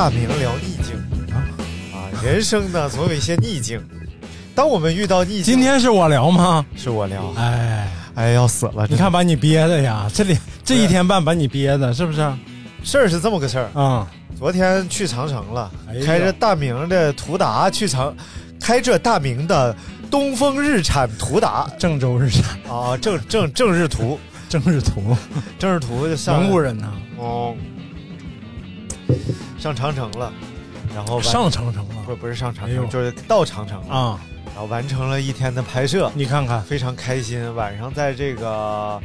大明聊逆境啊啊！人生呢总有一些逆境，当我们遇到逆境，今天是我聊吗？是我聊。哎哎，要死了！你看把你憋的呀，这里这一天半把你憋的，是不是？事儿是这么个事儿啊。昨天去长城了，开着大明的途达去长，开着大明的东风日产途达，郑州日产啊，郑郑郑日途，正日图，正日图就上蒙古人呐，哦。上长城了，然后上长城了，不不是上长城，就是到长城了啊，然后完成了一天的拍摄，你看看非常开心。晚上在这个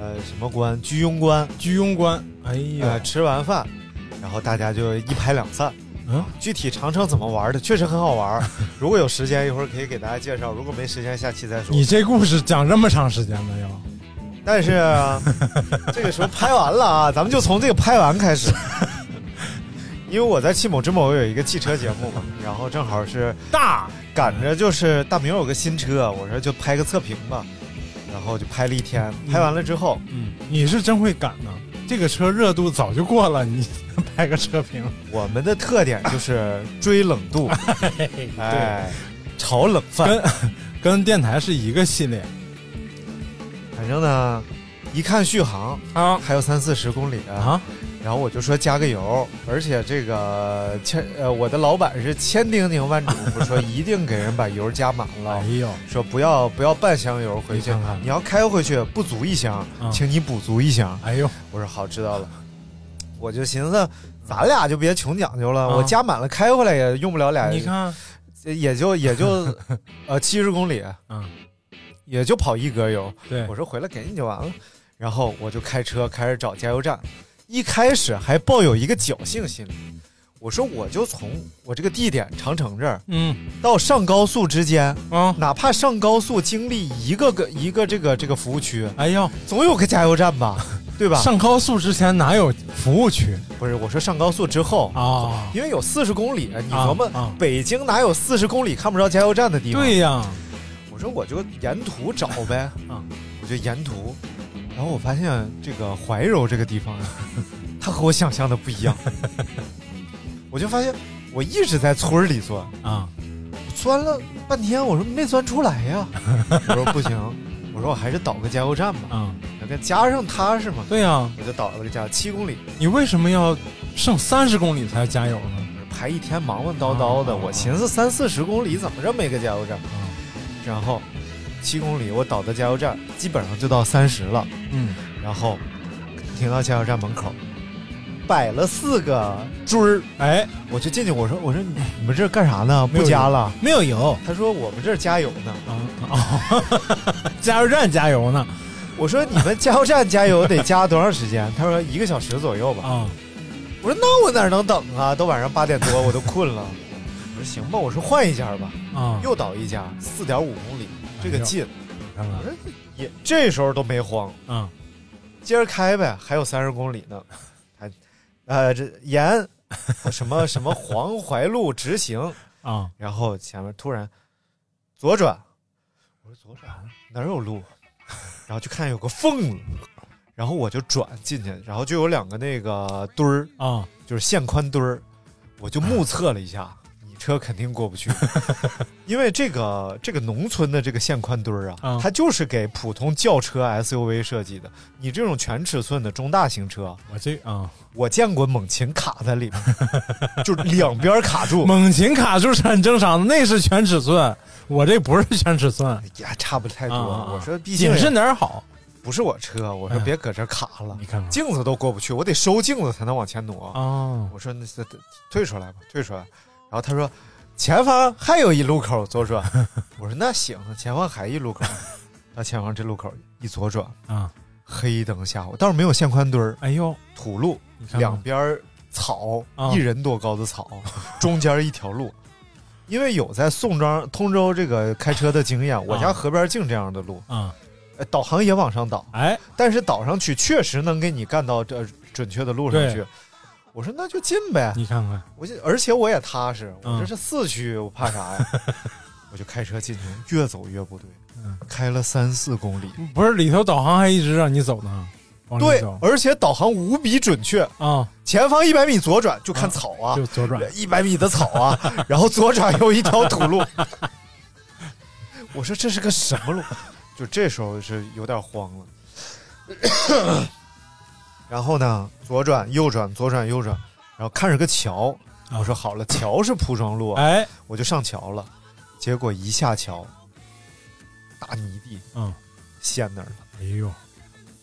呃什么关居庸关，居庸关，哎呀，吃完饭，然后大家就一拍两散。嗯，具体长城怎么玩的，确实很好玩。如果有时间，一会儿可以给大家介绍；如果没时间，下期再说。你这故事讲这么长时间了要？但是 这个时候拍完了啊，咱们就从这个拍完开始。因为我在汽某之某有一个汽车节目嘛，然后正好是大。赶着就是大明有个新车，我说就拍个测评吧，然后就拍了一天，拍完了之后，嗯，你是真会赶呢，这个车热度早就过了，你拍个测评。我们的特点就是追冷度，哎，炒冷饭，跟跟电台是一个系列。反正呢，一看续航啊，还有三四十公里啊。然后我就说加个油，而且这个千呃，我的老板是千叮咛万嘱咐说一定给人把油加满了。哎呦，说不要不要半箱油回去，你要开回去不足一箱，请你补足一箱。哎呦，我说好知道了，我就寻思咱俩就别穷讲究了，我加满了开回来也用不了俩。你看，也就也就呃 七十公里，嗯，也就跑一格油。对，我说回来给你就完了，然后我就开车开始找加油站。一开始还抱有一个侥幸心理，我说我就从我这个地点长城这儿，嗯，到上高速之间啊，哪怕上高速经历一个个一个这个这个服务区，哎呀，总有个加油站吧，对吧？上高速之前哪有服务区？不是，我说上高速之后啊，因为有四十公里，你琢磨北京哪有四十公里看不着加油站的地方？对呀，我说我就沿途找呗，啊，我就沿途。然后我发现这个怀柔这个地方，它和我想象的不一样。我就发现我一直在村里钻啊，钻了半天，我说没钻出来呀。我说不行，我说我还是倒个加油站吧。啊，那个加上踏实嘛。对呀，我就倒了个加七公里。你为什么要剩三十公里才加油呢？排一天忙忙叨叨的，我寻思三四十公里怎么这么一个加油站？然后。七公里，我倒的加油站基本上就到三十了，嗯，然后停到加油站门口，摆了四个锥儿，哎，我就进去，我说我说你们这干啥呢？不加了，没有油。他说我们这儿加油呢，啊，加油站加油呢。我说你们加油站加油得加多长时间？他说一个小时左右吧。啊，我说那我哪能等啊？都晚上八点多，我都困了。我说行吧，我说换一家吧。啊，又倒一家，四点五公里。这个近，看看，也这时候都没慌。嗯，接着开呗，还有三十公里呢，还，呃，这沿什么 什么黄淮路直行啊，然后前面突然左转，我说左转？哪有路，然后就看有个缝。子，然后我就转进去，然后就有两个那个墩儿啊，就是线宽墩儿，我就目 测了一下，你车肯定过不去，因为这个这个农村的这个线宽墩儿啊，嗯它就是给普通轿车 SUV 设计的。你这种全尺寸的中大型车，我这啊，我见过猛禽卡在里面，就两边卡住，猛禽卡住是很正常的，那是全尺寸，我这不是全尺寸。也差不太多。啊我说毕竟谨慎点儿好。不是我车，我说哎别搁这儿卡了，你看看镜子都过不去，我得收镜子才能往前挪。哦，我说那是退出来吧，退出来。然后他说前方还有一路口左转。我说那行，前方还一路口。那前方这路口一左转，啊，黑灯瞎火，倒是没有线宽墩儿，哎呦，土路，两边儿草，啊一人多高的草，中间一条路。因为有在宋庄、通州这个开车的经验，我家啊河边净这样的路，啊，呃导航也往上导，哎，但是导上去确实能给你干到这准确的路上去。我说那就进呗，你看看，我就而且我也踏实，我嗯这是四驱，我怕啥呀？我就开车进去，越走越不对，嗯开了三四公里，不是里头导航还一直让你走呢，对，而且导航无比准确，啊，前方一百米左转就看草啊，就左转。一百米的草啊，然后左转有一条土路。我说这是个什么路？就这时候是有点慌了。然后呢，左转右转，左转右转，然后看着个桥，我说好了，桥是铺装路啊，哎，我就上桥了。结果一下桥，大泥地嗯，陷那儿了。哎呦，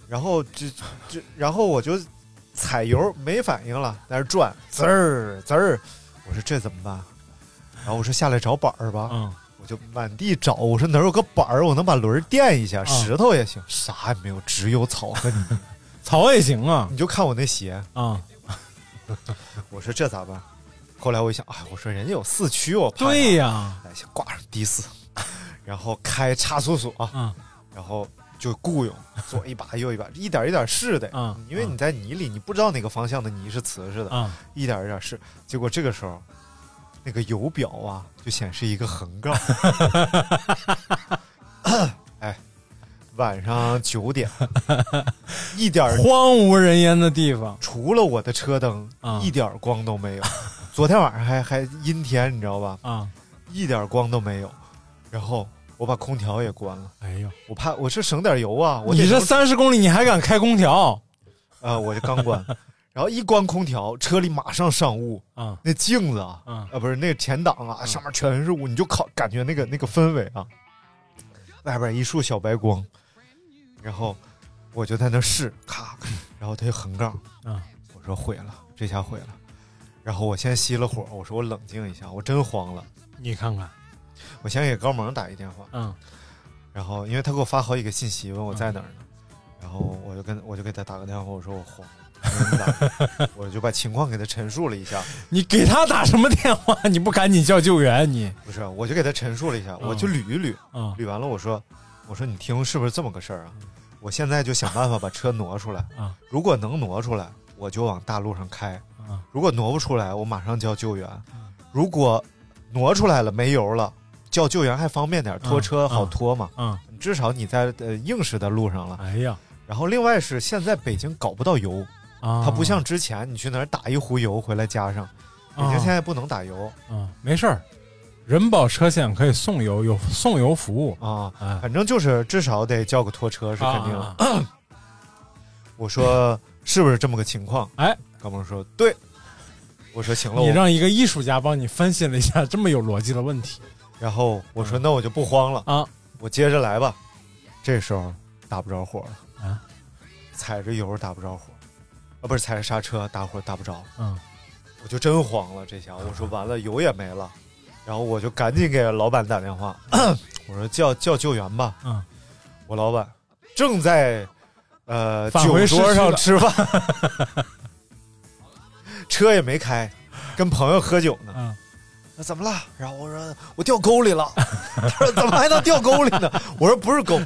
然后这这，然后我就踩油没反应了，在那转，滋儿滋儿。我说这怎么办？然后我说下来找板儿吧，嗯，我就满地找。我说哪儿有个板儿，我能把轮儿垫一下，嗯石头也行，啥也没有，只有草和泥。草也行啊，你就看我那鞋，啊，我说这咋办？后来我一想，哎，我说人家有四驱，我怕啥对呀，哎，先挂上的士，然后开差速锁，啊，然后就雇佣左一把右一把，一点一点试的，嗯。因为你在泥里，你不知道哪个方向的泥是瓷实的，啊，一点一点试。结果这个时候，那个油表啊就显示一个横杠，哎，晚上九点，一点儿荒无人烟的地方，除了我的车灯，啊。一点光都没有。昨天晚上还还阴天，你知道吧？啊，一点光都没有。然后我把空调也关了，哎呦，我怕我是省点油啊。我你这能三十公里你还敢开空调？啊、我就刚关，然后一关空调，车里马上上雾，啊？那镜子啊，嗯啊不是那个前挡啊，上面全是雾，你就靠感觉那个那个氛围啊，外边一束小白光，然后我就在那试，咔，然后它就横杠，嗯，我说毁了，这下毁了。然后我先熄了火，我说我冷静一下，我真慌了。你看看，我先给高萌打一电话，嗯。然后因为他给我发好几个信息，问我在哪儿呢，然后我就跟我就给他打个电话，我说我慌 我就把情况给他陈述了一下，你给他打什么电话？你不赶紧叫救援？你？不是，我就给他陈述了一下，我就捋一捋，啊捋完了我说，我说你听是不是这么个事儿啊？我现在就想办法把车挪出来，啊如果能挪出来，我就往大路上开；啊如果挪不出来，我马上叫救援；如果挪出来了没油了，叫救援还方便点，拖车好拖嘛。啊！至少你在呃硬实的路上了。哎呀，然后另外是现在北京搞不到油，啊，它不像之前你去哪儿打一壶油回来加上，北京现在不能打油啊，没事儿，人保车险可以送油，有送油服务。啊，哎，反正就是至少得叫个拖车是肯定。的。啊。我说是不是这么个情况？哎，高萌说对。我说行了，我。你让一个艺术家帮你分析了一下这么有逻辑的问题。然后我说那我就不慌了，啊。我接着来吧。这时候打不着火了，啊，踩着油打不着火，啊不是踩着刹车打火打不着，嗯。我就真慌了。这下我说完了，油也没了，然后我就赶紧给老板打电话，我说叫叫救援吧。嗯，我老板正在呃酒桌上吃饭，车也没开，跟朋友喝酒呢。嗯那怎么了？然后我说我掉沟里了。他说怎么还能掉沟里呢？我说不是沟，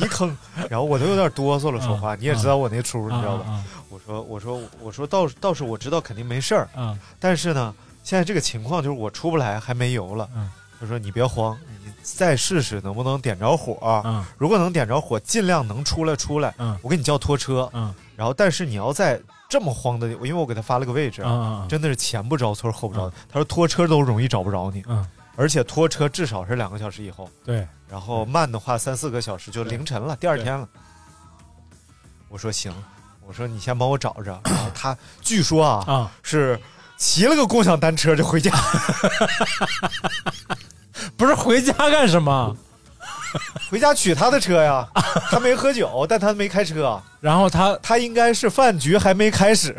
泥坑。然后我都有点哆嗦了，说话。你也知道我那出，你知道吧？啊我说我说我说倒是倒是我知道肯定没事儿，啊但是呢，现在这个情况就是我出不来，还没油了。嗯他说你别慌，你再试试能不能点着火。嗯如果能点着火，尽量能出来出来。嗯我给你叫拖车。嗯然后但是你要在这么慌的，因为我给他发了个位置，啊真的是前不着村后不着店。他说拖车都容易找不着你，嗯，而且拖车至少是两个小时以后，对，然后慢的话三四个小时就凌晨了，第二天了。我说行，我说你先帮我找着。然后他据说啊啊是骑了个共享单车就回家，不是回家干什么？回家取他的车呀。他没喝酒，但他没开车。然后他他应该是饭局还没开始，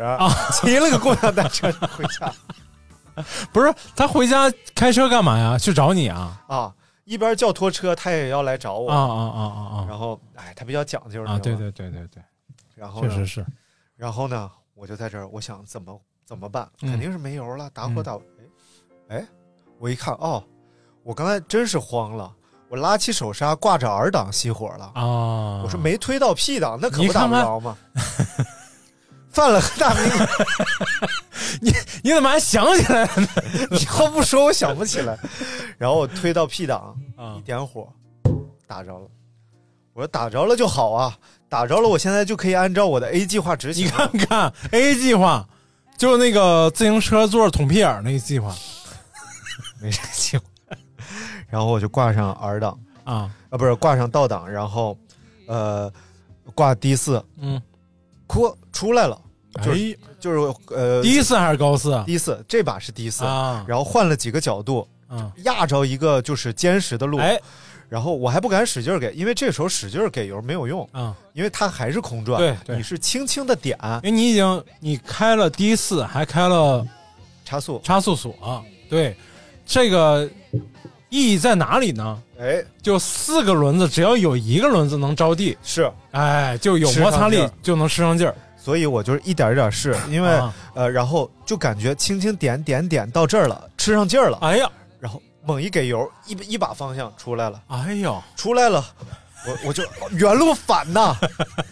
骑了个共享单车就回家不是他回家开车干嘛呀？去找你啊？啊。一边叫拖车，他也要来找我啊啊啊啊啊！然后，哎，他比较讲究啊，对对。对对对对，然后确实是。然后呢，我就在这儿，我想怎么怎么办？嗯肯定是没油了，打火打。哎、哎，我一看，哦，我刚才真是慌了，我拉起手刹，挂着 R 档熄火了。啊！我说没推到 P 档，那可不打不着吗？犯了个大迷，你你怎么还想起来了呢？你要不说我想不起来。然后我推到 P 档，啊一点火，打着了。我说打着了就好啊，打着了，我现在就可以按照我的 A 计划执行你。看看 A 计划，就是那个自行车座捅屁眼儿那个计划。没啥计划。然后我就挂上 R 档。啊，啊，不是挂上倒档，然后呃挂 D 四，嗯，哭出来了，就是、哎，就是呃第四还是高四？啊？D 四这把是 D 四、啊。然后换了几个角度，嗯，压着一个就是坚实的路，哎，然后我还不敢使劲儿给，因为这时候使劲儿给油没有用，嗯，因为它还是空转，对对。你是轻轻的点因为你已经你开了低四，还开了差速，差速锁，对，这个意义在哪里呢？哎，就四个轮子，只要有一个轮子能着地，是，哎，就有摩擦力就能吃上劲儿。所以我就是一点一点试，因为、啊。呃，然后就感觉轻轻点点点到这儿了，吃上劲儿了，哎呀，猛一给油，一一把方向出来了，哎呦出来了，我我就原路返呐，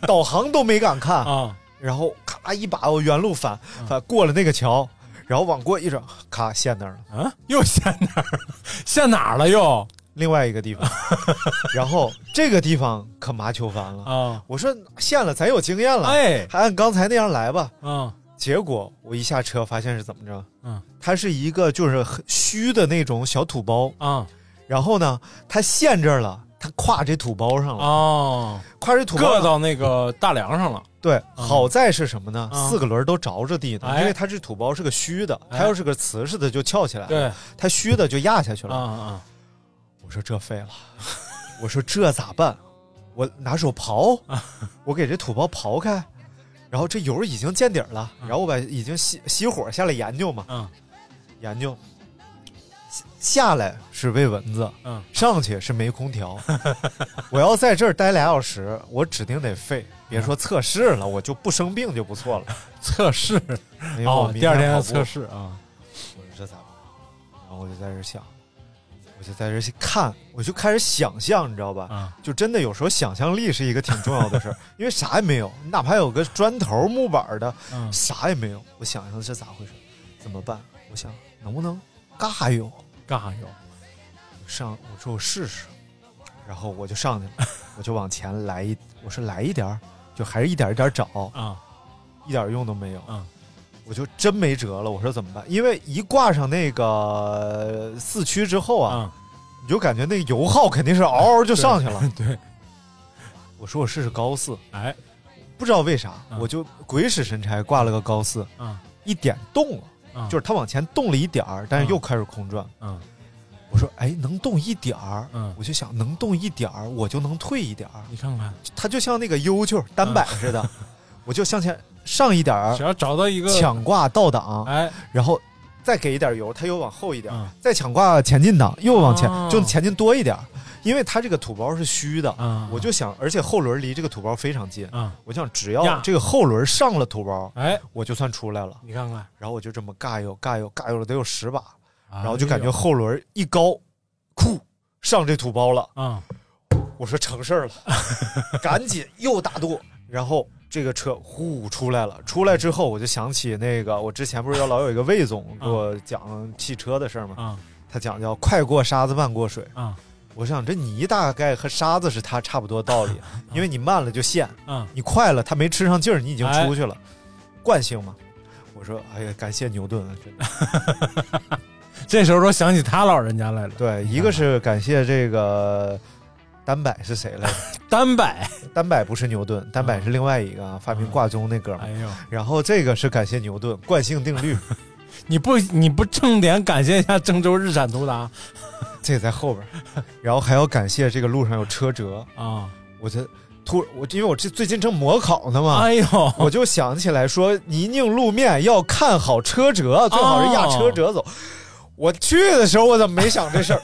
导航都没敢看，啊，然后咔一把我原路返返过了那个桥，然后往过一转，咔陷那儿了，啊，又陷那儿？陷哪儿了又？另外一个地方，然后这个地方可麻球烦了。啊我说陷了，咱有经验了，哎还按刚才那样来吧。啊结果我一下车发现是怎么着？嗯，它是一个就是很虚的那种小土包，啊。然后呢，它陷这儿了，它跨这土包上了，哦，跨这土包上。硌到那个大梁上了。对，嗯。好在是什么呢？嗯。四个轮都着着地呢，哎。因为它这土包是个虚的，哎。它要是个瓷实的就翘起来了，对。它虚的就压下去了。啊啊我说这废了，我说这咋办？我拿手刨，我给这土包刨开，然后这油已经见底儿了，然后我把已经熄熄火下来研究嘛，嗯研究下下来是喂蚊子，嗯上去是没空调。我要在这儿待俩小时，我指定得废。别说测试了，我就不生病就不错了。测试因为我哦，明第二天跑步测试啊我说这咋办？然后我就在这想，我就在这儿看，我就开始想象，你知道吧？啊就真的有时候想象力是一个挺重要的事儿，因为啥也没有，你哪怕有个砖头、木板儿的，嗯啥也没有。我想象这咋回事？怎么办？我想能不能嘎油？干啥有？我上，我说我试试，然后我就上去了，我就往前来一，我说来一点儿，就还是一点一点找，啊一点用都没有。嗯我就真没辙了，我说怎么办？因为一挂上那个四驱之后啊，啊，你就感觉那个油耗肯定是嗷嗷就上去了。对，我说我试试高四，哎不知道为啥，嗯我就鬼使神差挂了个高四，啊一点动了，啊，就是它往前动了一点儿，但是又开始空转。嗯我说哎，能动一点儿，嗯我就想能动一点儿，我就能退一点儿。你看看，它就像那个悠球单摆似的，我就向前上一点儿只，要找到一个抢挂倒档，哎。然后再给一点油，它又往后一点，嗯。再抢挂前进档，又往前，哦。就前进多一点，因为它这个土包是虚的，啊，我就想，而且后轮离这个土包非常近，嗯。我想只要这个后轮上了土包，哎，我就算出来了。你看看，然后我就这么尬悠尬悠尬悠了得有十把，然然后就感觉后轮一高，酷上这土包了。嗯。我说成事儿了，赶紧又打舵，然后这个车呼出来了。出来之后，我就想起那个，我之前不是要老有一个魏总给我讲汽车的事儿吗？啊他讲叫快过沙子慢过水。啊我想这泥大概和沙子是它差不多道理，因为你慢了就陷，啊你快了它没吃上劲儿，你已经出去了。惯性嘛。我说，哎呀，感谢牛顿啊，真的。这时候都想起他老人家来了。对，一个是感谢这个丹柏是谁来着？丹柏，丹柏不是牛顿，单柏是另外一个啊发明挂钟那哥们儿。哎呦，然后这个是感谢牛顿惯性定律，你不你不重点感谢一下郑州日产途达 这个在后边。然后还要感谢这个路上有车辙，啊？我这突我因为我这最近正模考呢嘛，哎呦，我就想起来说泥泞路面要看好车辙，最好是压车辙走。我去的时候我怎么没想这事儿？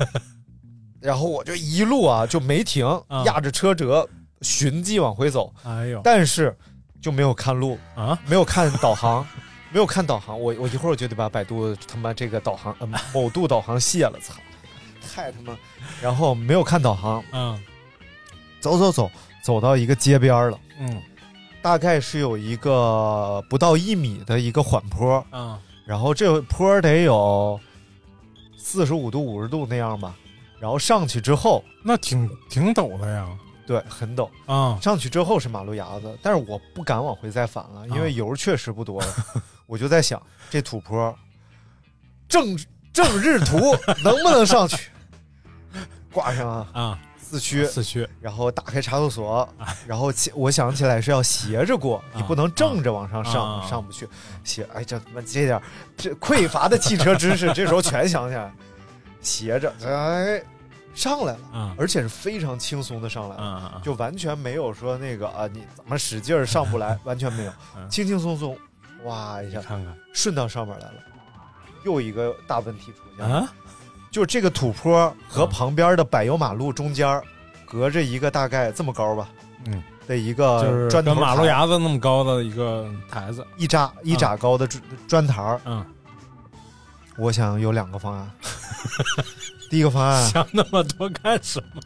然后我就一路啊就没停，啊压着车辙循迹往回走，哎呦。但是就没有看路，啊，没有看导航，没有看导航。我我一会儿我就得把百度他妈这个导航呃某度导航卸了，操，太他妈！然后没有看导航，嗯。走走走走到一个街边儿了，嗯。大概是有一个不到一米的一个缓坡，嗯。然后这坡得有四十五度五十度那样吧。然后上去之后，那挺挺陡的呀。对，很陡。啊上去之后是马路牙子，但是我不敢往回再返了，因为油确实不多了。我就在想，这土坡正正日图 能不能上去？挂上啊，啊，四驱，四驱然后打开差速锁，然后起我想起来是要斜着过，你不能正着往上上，啊上不去。斜，哎，这他妈这点这匮乏的汽车知识，这时候全想起来，斜着，哎，上来了，啊而且是非常轻松的上来了。啊就完全没有说那个啊，你怎么使劲儿上不来，完全没有，嗯。轻轻松松，哇一下看看。顺到上面来了。又一个大问题出现了，啊？就这个土坡和旁边的柏油马路中间隔着一个大概这么高吧嗯，的一个就是砖头跟马路牙子那么高的一个台子。一扎一扎高的砖砖台儿。嗯，我想有两个方案。第一个方案，想那么多干什么？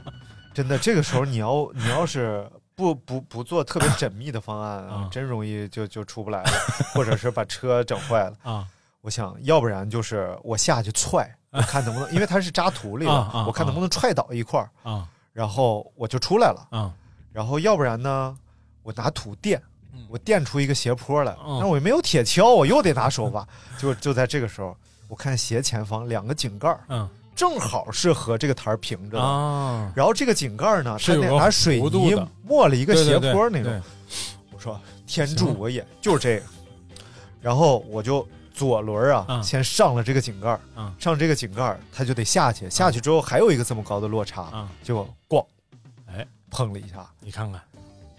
真的，这个时候你要你要是不不不做特别缜密的方案啊啊，真容易就就出不来了，或者是把车整坏了。啊我想要不然就是我下去踹，我看能不能，因为它是扎土里的，我看能不能踹倒一块儿，啊然后我就出来了。啊然后要不然呢，我拿土垫嗯，我垫出一个斜坡来。嗯那我也没有铁锹，我又得拿手吧。就就在这个时候，我看斜前方两个井盖儿嗯正好是和这个台儿平着的。啊，然后这个井盖儿呢，它是有个那拿水泥弧度的抹了一个斜坡那种对。我说天助我也，就是这个。然后我就左轮啊，嗯先上了这个井盖儿，嗯上这个井盖儿，它就得下去，下去之后还有一个这么高的落差，啊，结果咣，哎，碰了一下，你看看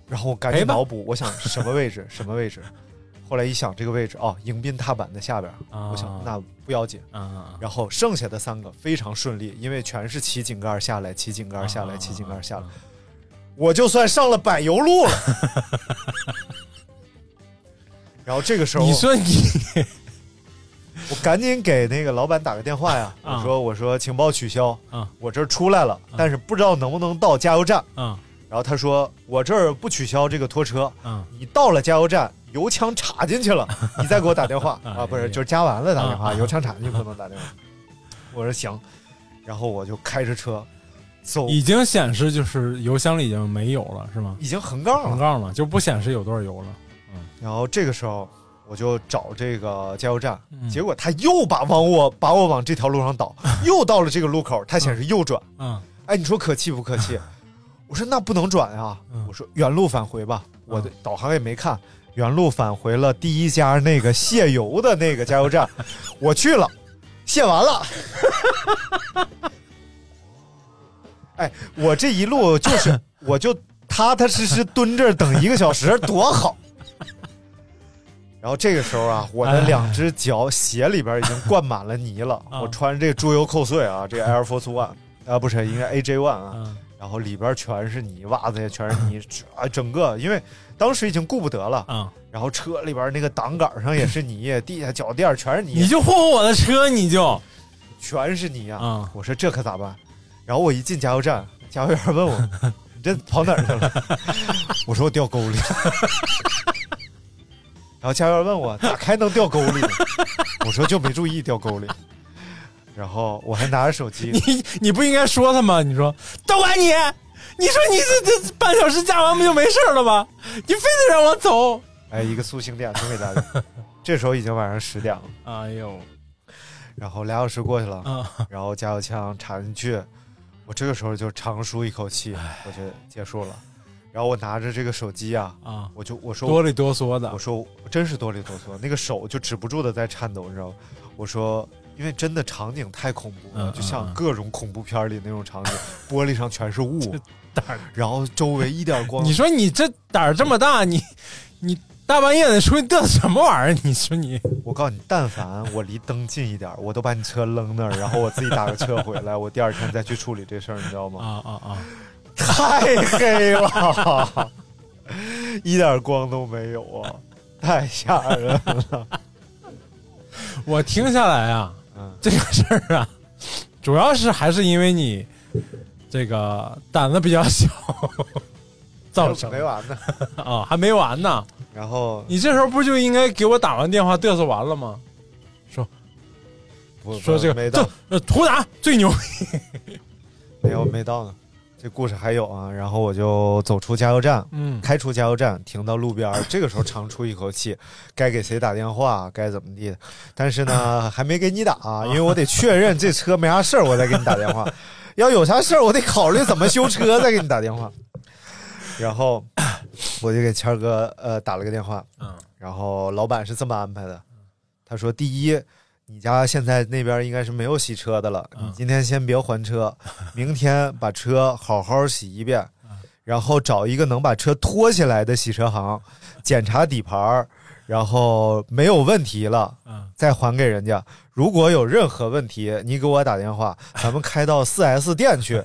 然后我赶赔吧紧脑补，我想什么位置，什么位置。后来一想，这个位置哦，迎宾踏板的下边，啊。我想那不要紧。啊然后剩下的三个非常顺利，因为全是骑井盖下来，骑井盖下啊来，骑井盖下来，我就算上了柏油路了。然后这个时候，你说你 我赶紧给那个老板打个电话呀，啊。我说我说情报取消，啊。我这出来了，但是不知道能不能到加油站。啊然后他说我这儿不取消这个拖车，嗯你到了加油站，油枪插进去了，你再给我打电话哎啊，不是，就是加完了打电话，啊油枪插进去不能打电话。我说行，然后我就开着车走，已经显示就是油箱里已经没油了，是吗？已经横杠了。横杠了，就不显示有多少油了。嗯然后这个时候我就找这个加油站，嗯结果他又把往我把我往这条路上导，又到了这个路口，它显示右转。嗯哎，你说可气不可气？我说那不能转啊！嗯我说原路返回吧，我的导航也没看，原路返回了第一家那个卸油的那个加油站，我去了，卸完了。哎，我这一路就是，我就踏踏实实蹲这儿等一个小时，多好。然后这个时候啊，我的两只脚鞋里边已经灌满了泥了。啊我穿这个猪油扣碎啊，这个 Air Force One 啊，不是，应该 AJ One 啊。嗯然后里边全是泥，袜子也全是泥，啊，整个因为当时已经顾不得了，啊，然后车里边那个挡杆上也是泥，地下脚垫全是泥，你就霍霍我的车，你就全是泥啊！啊我说这可咋办？然后我一进加油站，加油员问我：“你这跑哪儿去了？” 我说：“我掉沟里。”然后加油员问我：“咋开能掉沟里呢？”我说：“就没注意掉沟里。”然后我还拿着手机，你你不应该说他吗？你说都怪你，你说你这这半小时加完不就没事了吗？你非得让我走，哎，一个苏醒点送给大家。这时候已经晚上十点了，哎呦，然后俩小时过去了，啊，然后加油枪插进去，我这个时候就长舒一口气，我觉得结束了。然后我拿着这个手机啊，啊，我就我说哆里哆嗦的我，说我真是哆里哆嗦，那个手就止不住的在颤抖，你知道吗？我说，因为真的场景太恐怖了，嗯就像各种恐怖片里那种场景，玻璃上全是雾，胆儿然后周围一点光。你说你这胆儿这么大，你你大半夜的出去嘚瑟什么玩意儿？你说你我告诉你，但凡我离灯近一点，我都把你车扔那儿，然后我自己打个车回来，我第二天再去处理这事儿，你知道吗？啊啊啊！太黑了，一点光都没有啊，太吓人了。我听下来啊，嗯，这个事儿啊，主要是还是因为你这个胆子比较小造成没完呢。啊，还没完呢。然后你这时候不就应该给我打完电话嘚瑟完了吗？说说这个没到这，呃图达最牛，没有没到呢。这故事还有啊，然后我就走出加油站，嗯开出加油站，停到路边儿。这个时候长出一口气，该给谁打电话，该怎么地的。但是呢，还没给你打，因为我得确认这车没啥事儿，我再给你打电话。要有啥事儿，我得考虑怎么修车，再给你打电话。然后我就给谦儿哥呃打了个电话，嗯然后老板是这么安排的，他说：第一，你家现在那边应该是没有洗车的了，嗯你今天先别还车，明天把车好好洗一遍，嗯然后找一个能把车拖起来的洗车行，检查底盘儿，然后没有问题了，嗯再还给人家。如果有任何问题，你给我打电话，咱们开到 4S 店去，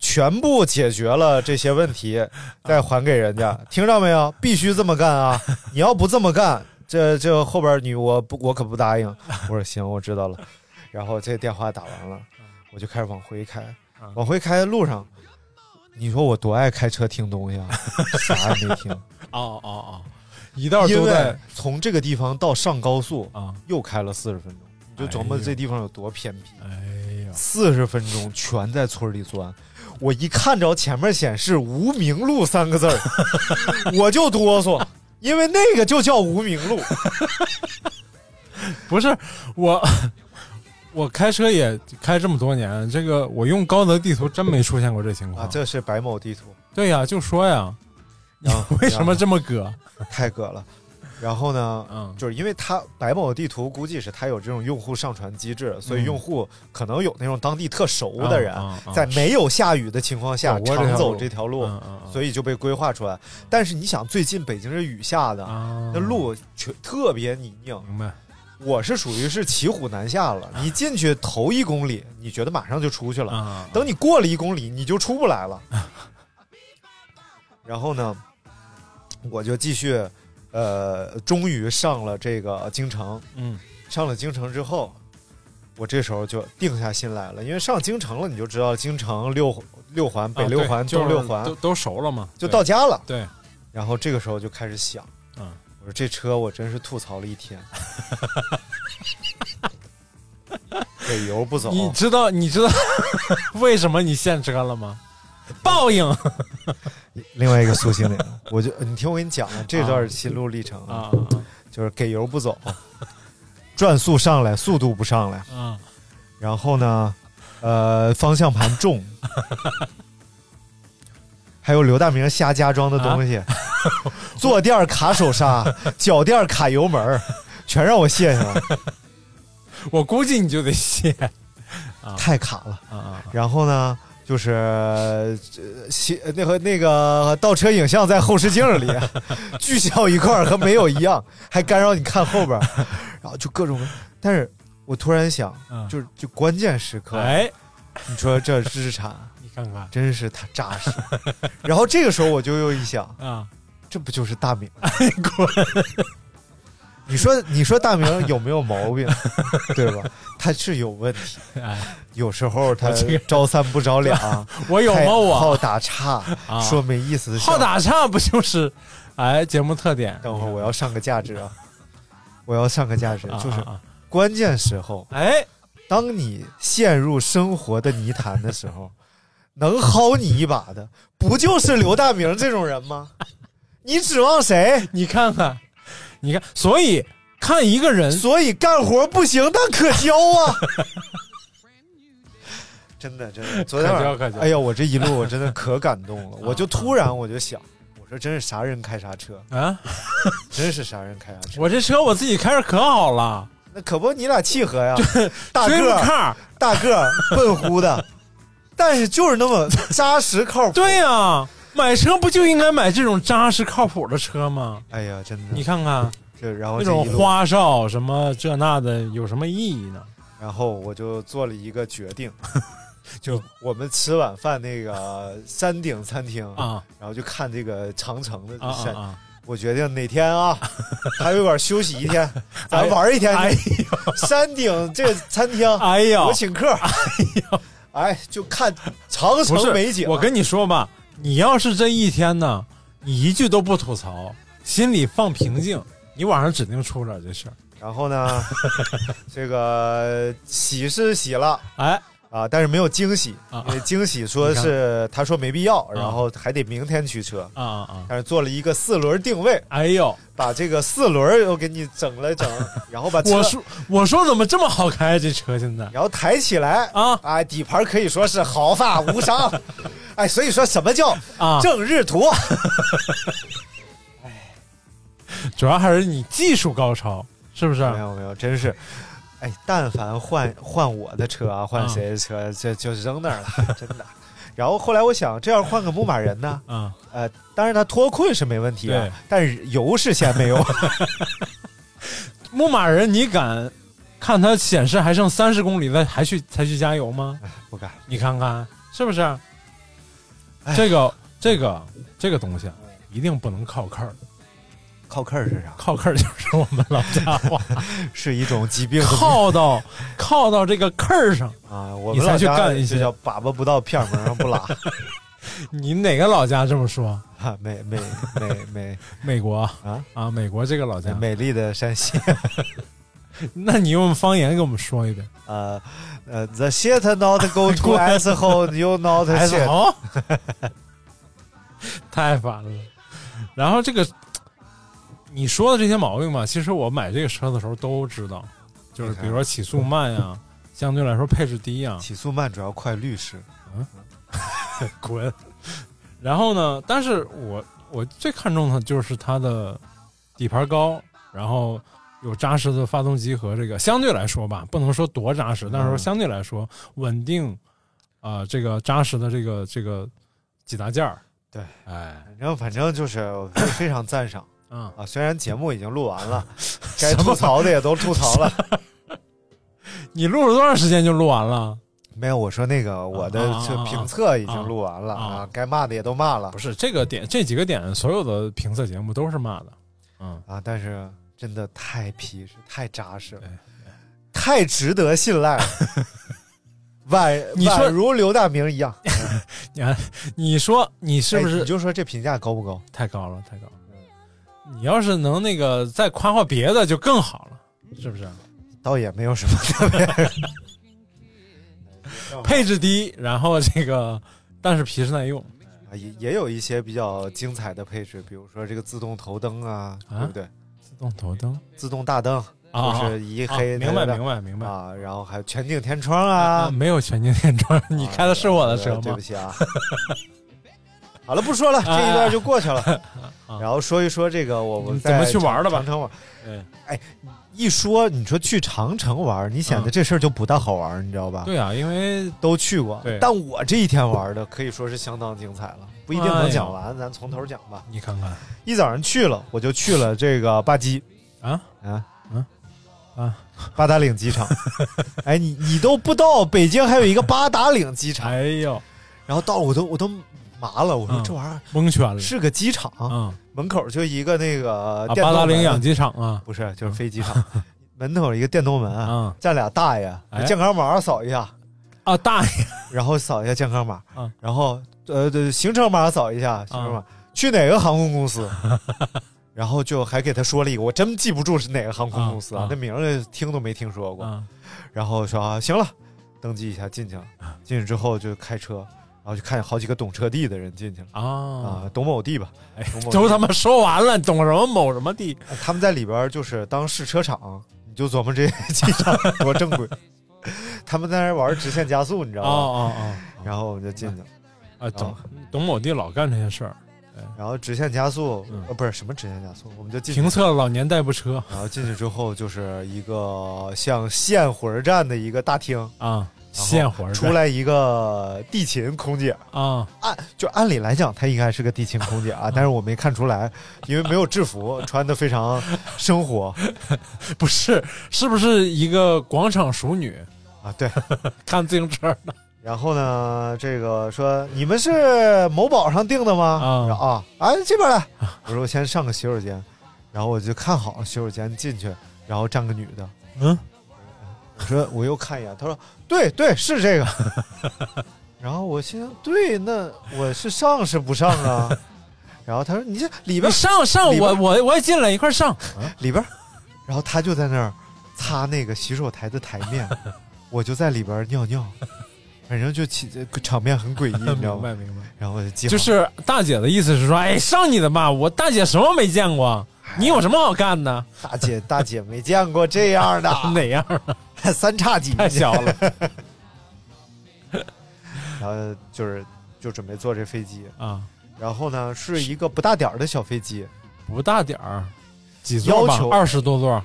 全部解决了这些问题，再还给人家。听着没有？必须这么干啊！你要不这么干，这这后边你我不我可不答应。我说行，我知道了。然后这电话打完了，我就开始往回开，往回开的路上，你说我多爱开车听东西啊，啥也没听。哦哦哦，一道因为都在从这个地方到上高速啊，又开了四十分钟，你就琢磨这地方有多偏僻。哎呀，四十分钟全在村里钻，我一看着前面显示“无名路”三个字儿，我就哆嗦，因为那个就叫无名路。不是我。我开车也开这么多年，这个我用高德地图真没出现过这情况。啊，这是白某地图，对呀，就说呀，你为什么这么割？太葛了。然后呢，嗯就是因为它白某地图估计是它有这种用户上传机制，所以嗯用户可能有那种当地特熟的人，在没有下雨的情况下常走这条路，所以就被规划出来。但是你想，最近北京是雨下的，啊那路全特别泥泞。明白？我是属于是骑虎难下了，你进去头一公里，你觉得马上就出去了，啊，等你过了一公里，你就出不来了。然后呢，我就继续，呃，终于上了这个京城。嗯上了京城之后，我这时候就定下心来了，因为上京城了，你就知道京城六六环、北六环、东六环都都熟了嘛，就到家了。对，然后这个时候就开始想，嗯，我说这车我真是吐槽了一天，给油不走，你知道你知道 为什么你现车了吗？报应。另外一个苏醒脸，我就你听我给你讲啊，这段心路历程啊就是给油不走，转速上来，速度不上来，啊。然后呢，呃，方向盘重，还有刘大明瞎加装的东西，坐垫卡手刹，脚垫卡油门，全让我卸下了，我估计你就得卸。太卡了。啊啊。然后呢，就是呃写那和那个倒车影像在后视镜里巨小一块儿和没有一样，还干扰你看后边儿，然后就各种。但是我突然想，嗯就是就关键时刻，哎，你说这日产 你看看真是他扎实。然后这个时候我就又一想，啊，这不就是大明？滚！你说 你说大明有没有毛病，对吧？他是有问题，哎，有时候他招三不着两，我有吗？我好打岔，啊说没意思的好打岔不就是哎节目特点？等会儿我要上个价值啊！我要上个价值，啊就是关键时候，哎，当你陷入生活的泥潭的时候，能薅你一把的，不就是刘大明这种人吗？你指望谁？你看看你看，所以看一个人，所以干活不行，但可交啊。真的，真的，昨天晚上哎呀，我这一路我真的可感动了，我就突然我就想，我说真是啥人开啥车，啊，真是啥人开啥车，我这车我自己开着可好了，那可不你俩契合呀，大个儿，大个儿笨乎的，但是就是那么扎实靠谱。对呀、买车不就应该买这种扎实靠谱的车吗？哎呀，真的，你看看 这然后那这种花哨什么这那的，有什么意义呢？然后我就做了一个决定，就我们吃晚饭那个 山顶餐厅啊，然后就看这个长城的啊山。啊啊！我决定哪天啊，还有点休息一天，咱玩一天去。哎山顶这个餐厅，哎呀，我请客。哎呀，哎，就看长城美景。我跟你说吧，你要是这一天呢，你一句都不吐槽，心里放平静，你晚上指定出不了这事儿。然后呢，这个喜是喜了哎，啊，但是没有惊喜，啊因为惊喜说是他说没必要，然后还得明天取车。啊啊啊！但是做了一个四轮定位，哎呦，把这个四轮又给你整了整，然后把 我说我说怎么这么好开这车现在然后抬起来啊哎，底盘可以说是毫发无伤，哎，所以说什么叫啊？正日图？哎 主要还是你技术高超，是不是？没有没有，真是，哎，但凡换换我的车啊，换谁的车，这就扔那儿了，真的。然后后来我想，这要换个牧马人呢，嗯，呃，当然它脱困是没问题啊，但是油是先没有。牧马人，你敢看它显示还剩三十公里了，还去才去加油吗？不敢，你看看是不是？哎这个这个这个东西啊，一定不能靠坑儿，靠克儿是啥？靠克儿就是我们老家话，是一种疾病靠到靠到这个克儿上。啊，我们老家干一些就叫粑粑不到片儿门上不拉 你哪个老家这么说？啊，美美美美 美国啊啊，美国这个老家，美丽的山西。那你用方言给我们说一遍。呃呃，the shit not go to asshole, you not 哎 shit。太烦了。然后这个你说的这些毛病吧，其实我买这个车的时候都知道，就是比如说起速慢呀，相对来说配置低呀，起速慢主要快律师，嗯？滚。然后呢，但是我我最看重的就是它的底盘高，然后有扎实的发动机和这个相对来说吧，不能说多扎实，但是说相对来说稳定，啊、这个扎实的这个这个几大件儿。对，哎，反正反正就是非常赞赏嗯，啊。虽然节目已经录完了，该吐槽的也都吐槽了。你录了多长时间就录完了？没有，我说那个我的评测已经录完了啊啊啊，该骂的也都骂了不是这个点，这几个点，所有的评测节目都是骂的。嗯，啊，但是真的太皮实、太扎实了，太值得信赖了。宛你说宛如刘大明一样，你看，你说你是不是哎你就说这评价高不高？太高了？太高了。你要是能那个再夸夸别的，就更好了，是不是？倒也没有什么特别。配置低，然后这个但是皮实耐用。啊，也也有一些比较精彩的配置，比如说这个自动头灯啊，啊对不对？自动头灯自动大灯，啊，就是一啊黑明白明白明白啊，然后还有全景天窗啊，啊。没有全景天窗，你开的是我的车吗呃对不？起啊。好了，不说了，这一段就过去了。啊然后说一说这个我们嗯怎么去玩的吧？长城玩，对一说你说去长城玩，你显得嗯。这事儿就不大好玩，你知道吧？对啊，因为都去过。对，但我这一天玩的可以说是相当精彩了，不一定能讲完，咱从头讲吧。你看看。一早上去了，我就去了这个巴基。啊？啊？啊？啊，八达岭机场。哎，你你都不知道北京还有一个八达岭机场，哎呦。然后到了我都我都麻了，我说嗯。这玩意儿蒙圈了。是个机场，嗯。门口就一个那个啊！电动门。八达岭养鸡场啊。不是就是飞机场，门口一个电动门啊，啊站俩大爷，哎。健康码扫一下，啊！大爷。然后扫一下健康码。啊，然后呃对行程码扫一下，行程码。去哪个航空公司？然后就还给他说了一个，我真记不住是哪个航空公司啊那名儿听都没听说过。啊然后说啊，行了，登记一下进去了。进去之后就开车，然然后就看见好几个懂车帝的人进去了啊啊，懂某地吧，哎都他妈说完了，懂什么某什么地？他们在里边就是当试车场，你就琢磨这机场多正规。他们在那玩直线加速，你知道哦吗？哦哦然后我们就进去了，啊，懂懂某地老干这些事儿，然后直线加速，嗯呃，不是什么直线加速，我们就进去评测老年代步车然后进去之后就是一个像县火车站的一个大厅，啊，现活出来一个地勤空姐，啊，按就按理来讲，她应该是个地勤空姐啊，但是我没看出来，因为没有制服，穿的非常生活 不是，是不是一个广场熟女啊。对，看自行车的？然后呢，这个说你们是某宝上订的吗？啊啊这边来。我说我先上个洗手间，然后我就看好洗手间进去，然后站个女的。嗯，我说我又看一眼，他说对对是这个。然后我心想对，那我是上是不上啊？然后他说你这里边上上，边我我我也进来一块儿上。里边，然后他就在那儿擦那个洗手台的台面，我就在里边尿尿，反正就起场面很诡异，你知道吗？明白明白，然后我就记就是大姐的意思是说，哎，上你的吧，我大姐什么没见过，你有什么好干的？大姐大姐没见过这样的，哪样啊？三叉戟太小了。然后就是就准备坐这飞机，啊，然后呢是一个不大点儿的小飞机，不大点儿，几座吧？二十多座，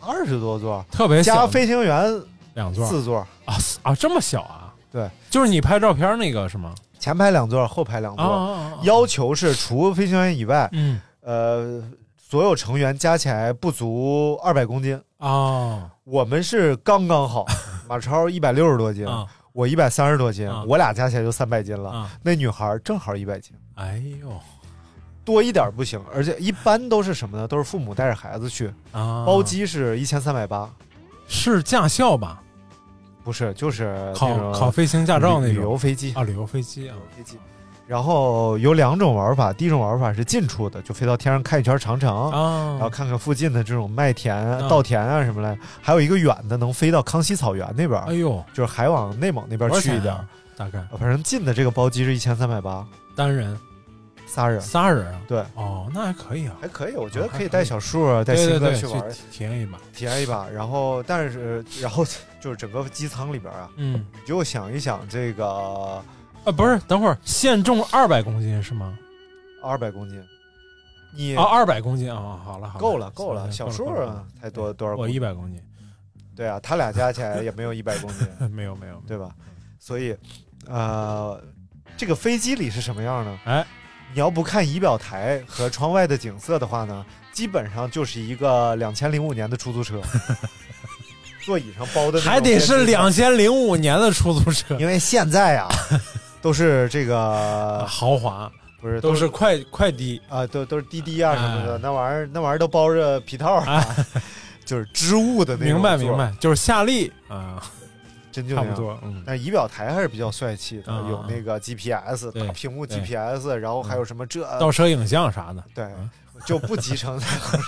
二十多座，特别小。加飞行员两座。四座，啊四啊，这么小啊？对，就是你拍照片那个是吗？前排两座，后排两座。啊啊啊啊。要求是除飞行员以外，嗯。呃，所有成员加起来不足二百公斤。哦我们是刚刚好，马超一百六十多斤，啊我一百三十多斤，啊我俩加起来就三百斤了。啊！那女孩正好一百斤，哎呦多一点不行。而且一般都是什么呢？都是父母带着孩子去，啊，包机是一千三百八，是驾校吧？不是就是考考飞行驾照那旅游飞机啊，旅游飞机啊，飞机。然后有两种玩法，第一种玩法是近处的，就飞到天上看一圈长城，啊，然后看看附近的这种麦田、啊稻田啊什么的。还有一个远的，能飞到康熙草原那边，哎呦，就是还往内蒙那边去一点。啊？大概反正近的这个包机是一千三百八，单人仨人。仨人啊？对，哦，那还可以啊，还可以，我觉得啊可以带小树啊，带新哥去玩，体体验一把。体验一把。然后，但是，然后 就是整个机舱里边啊，嗯你就想一想这个啊，不是，等会儿限重二百公斤是吗？二百公斤，你啊，二百公斤啊，好了好了，够了够了，小数啊，才多多少我公斤？一百公斤，对啊，他俩加起来也没有一百公斤，没有没有，对吧？所以，呃，这个飞机里是什么样呢？哎，你要不看仪表台和窗外的景色的话呢，基本上就是一个两千零五年的出租车，座椅上包的还得是两千零五年的出租车，因为现在啊，都是这个豪华，不是都是快快滴啊，都都是滴滴啊什么的，哎那玩意儿那玩意儿都包着皮套啊，就是织物的那种。明白明，白，就是夏利啊，真就。差不多，嗯，但仪表台还是比较帅气的，啊。有那个 GPS 大屏幕 GPS，然后还有什么这倒车影像啥的。对，就不集成的，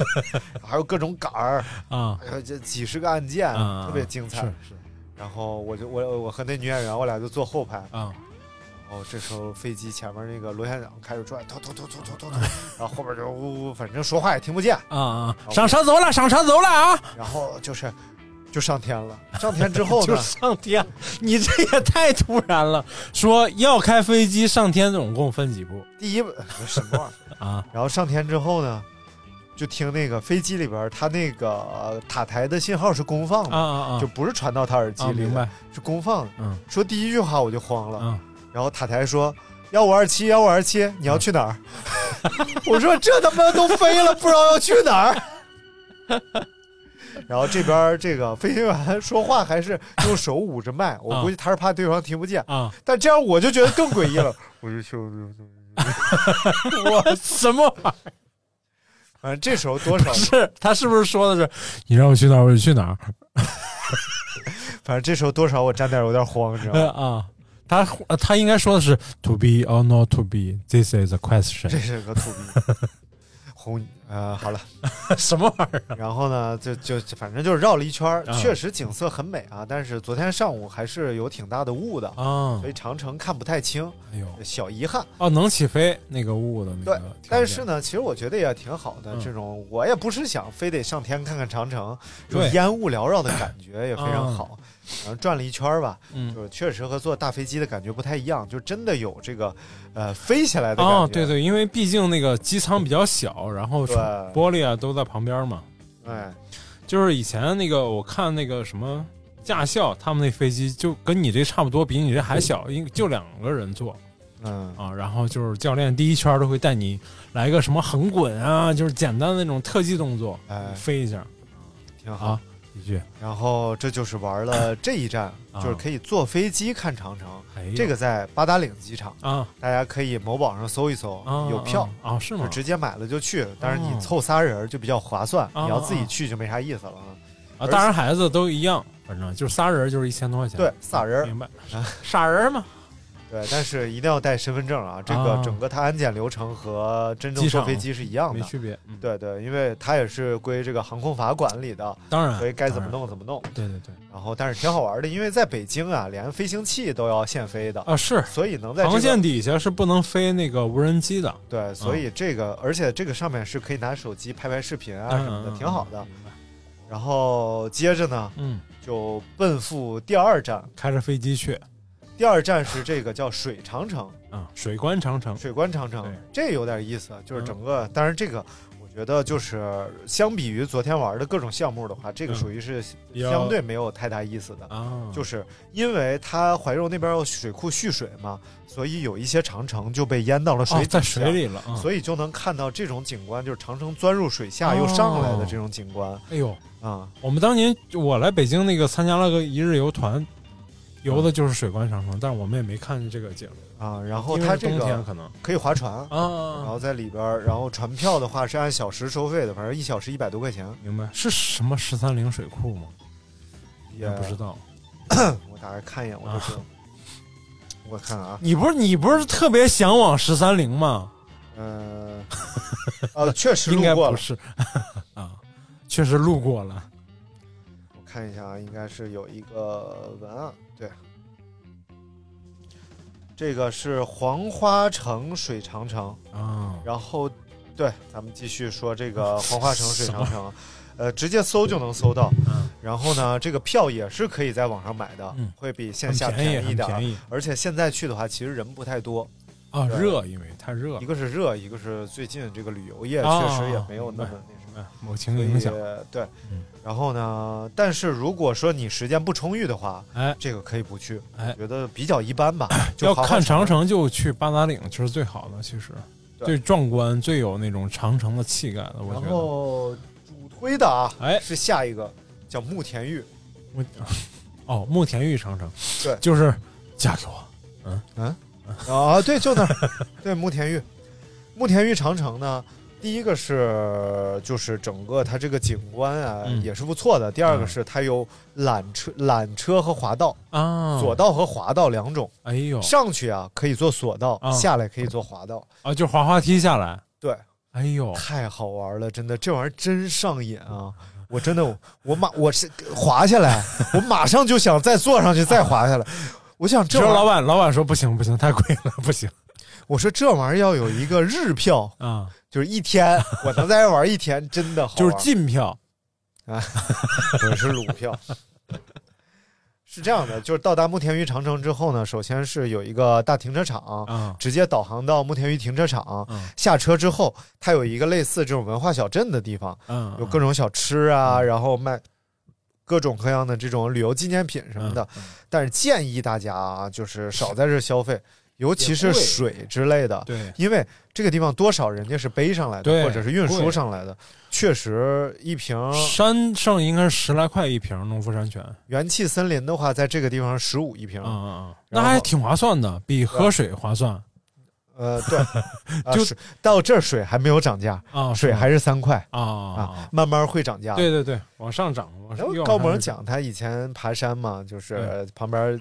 还有各种杆儿，啊，还有这几十个按键，啊特别精彩。是是。然后我就我我和那女演员，我俩就坐后排。啊，然后这时候飞机前面那个螺旋桨开始转，突突突突突突突，然后后边就呜呜，反正说话也听不见。啊啊！上车走了，上车走了啊！然后就是就上天了。上天之后 上天，你这也太突然了。说要开飞机上天，总共分几步第一什么玩意儿？啊？然后上天之后呢，就听那个飞机里边，它那个呃塔台的信号是公放的，啊啊啊！就不是传到他耳机啊，里的，明白？是公放的。嗯说第一句话我就慌了，嗯，然后塔台说。幺五二七，幺五二七，你要去哪儿？我说这他妈都飞了，不知道要去哪儿。然后这边这个飞行员说话还是用手捂着麦，我估计他是怕对方听不见。啊，但这样我就觉得更诡异了。我就去 我什么玩意儿？反正这时候多少，是他是不是说的是你让我去哪儿我就去哪儿？反正这时候多少我沾点有点慌，你知道吗？啊，他呃他应该说的是 to be or not to be，this is a question 这。是个 “to be”。红，呃，好了，什么玩意儿？然后呢，就就就反正就是绕了一圈儿，啊确实景色很美啊。但是昨天上午还是有挺大的雾的，啊所以长城看不太清，哎呦，小遗憾。哦，能起飞那个雾的那对个对，但是呢，其实我觉得也挺好的。嗯这种我也不是想非得上天看看长城，这种烟雾缭绕的感觉也非常好。然后转了一圈儿吧，嗯就是确实和坐大飞机的感觉不太一样，就真的有这个呃飞起来的感觉。哦，对对，因为毕竟那个机舱比较小，然后玻璃啊都在旁边嘛。哎，就是以前那个我看那个什么驾校，他们那飞机就跟你这差不多，比你这还小，因就两个人坐嗯啊。然后就是教练第一圈都会带你来个什么横滚啊，就是简单的那种特技动作，哎，飞一下挺好。啊。一句，然后这就是玩了这一站，啊就是可以坐飞机看长城。哎这个在八达岭机场，啊大家可以某宝上搜一搜，啊有票。啊？是吗就？直接买了就去，但是你哦凑仨人就比较划算，啊你要自己去就没啥意思了啊。啊，大人孩子都一样，反正就是仨人就是一千多块钱。对，仨人明白啊。傻人嘛，对，但是一定要带身份证啊！这个啊整个它安检流程和真正坐飞机是一样的。没区别。嗯，对对，因为它也是归这个航空法管理的，当然，所以该怎么。弄怎么弄。对对对，然后，但是挺好玩的，因为在北京啊，连飞行器都要限飞的，啊是。所以能在这个航线底下是不能飞那个无人机的，对，所以这个，而且这个上面是可以拿手机拍拍视频啊什么的，嗯挺好的。。然后接着呢，嗯，就奔赴第二站，开着飞机去第二站是这个叫水长城，啊，水关长城。水关长城，这有点意思，就是嗯整个，当然这个。我觉得就是相比于昨天玩的各种项目的话，这个嗯。属于是相对没有太大意思的，啊，就是因为它怀柔那边有水库蓄水嘛，所以有一些长城就被淹到了水哦在水里了啊。所以就能看到这种景观，就是长城钻入水下又上来的这种景观。哎呦，啊、我们当年我来北京那个参加了个一日游团，游的就是水关长城，但是我们也没看见这个景。啊！然后它这个冬天可能可以划船啊，然啊，后在里边，然后船票的话是按小时收费的，反正一小时一百多块钱，明白是什么十三陵水库吗？也不知。道。我打开看一眼，我就知道。我看啊，你不是你不是特别向往十三陵吗？嗯、呃，确实应路过了。该不是 啊，确实路过了。我看一下啊，应该是有一个文案，对，这个是黄花城水长城。啊，然后，对，咱们继续说这个黄花城水长 城，呃，直接搜就能搜到。嗯然后呢，这个票也是可以在网上买的，嗯会比线下便宜，宜点而且现在去的话，其实人不太多，啊，热，因为太热一，个是热，一个是最近这个旅游业啊确实也没有那么某情影响。对嗯，然后呢？但是如果说你时间不充裕的话，哎，这个可以不去，哎觉得比较一般吧。就要看长城就去八达岭，就是最好的，其实对最壮观、最有那种长城的气概的。我觉得然得，后主推的啊，哎是下一个叫慕田峪。慕 哦，慕田峪长城，对就是嫁给我。啊，对，就那儿，对，慕田峪，慕田峪长城呢，第一个是就是整个它这个景观啊、嗯。也是不错的，第二个嗯。是它有缆车、缆车和滑道，啊，索道和滑道两种，哎呦。上去啊可以坐索道，啊。下来可以坐滑道，啊，就滑滑梯下来，对，哎呦，太好玩了，真的，这玩意儿真上瘾啊！我真的，我马我是滑下来，我马上就想再坐上去，再滑下来。我想这老板，老板说不行不行，太贵了，不行。我说这玩意儿要有一个日票，啊，就是一天，我能在这玩一天，真的好玩。就是进票啊 不是鲁票。是这样的，就是到达慕田峪长城之后呢，首先是有一个大停车场，嗯，直接导航到慕田峪停车场。嗯下车之后，它有一个类似这种文化小镇的地方，嗯，有各种小吃啊，然后卖各种各样的这种旅游纪念品什么的。嗯但是建议大家啊，就是少在这消费，尤其是水之类的。对。因为这个地方多少人家是背上来的，或者是运输上来的，确实一瓶山上应该是十来块一瓶农夫山泉，元气森林的话，在这个地方十五一瓶。嗯嗯嗯，那还挺划算的，比喝水划算。呃，对，啊就是到这儿水还没有涨价，啊，水还是三块啊慢慢会涨价。对对对，往上涨，往然后上高萌往上涨。讲他以前爬山嘛，就是旁边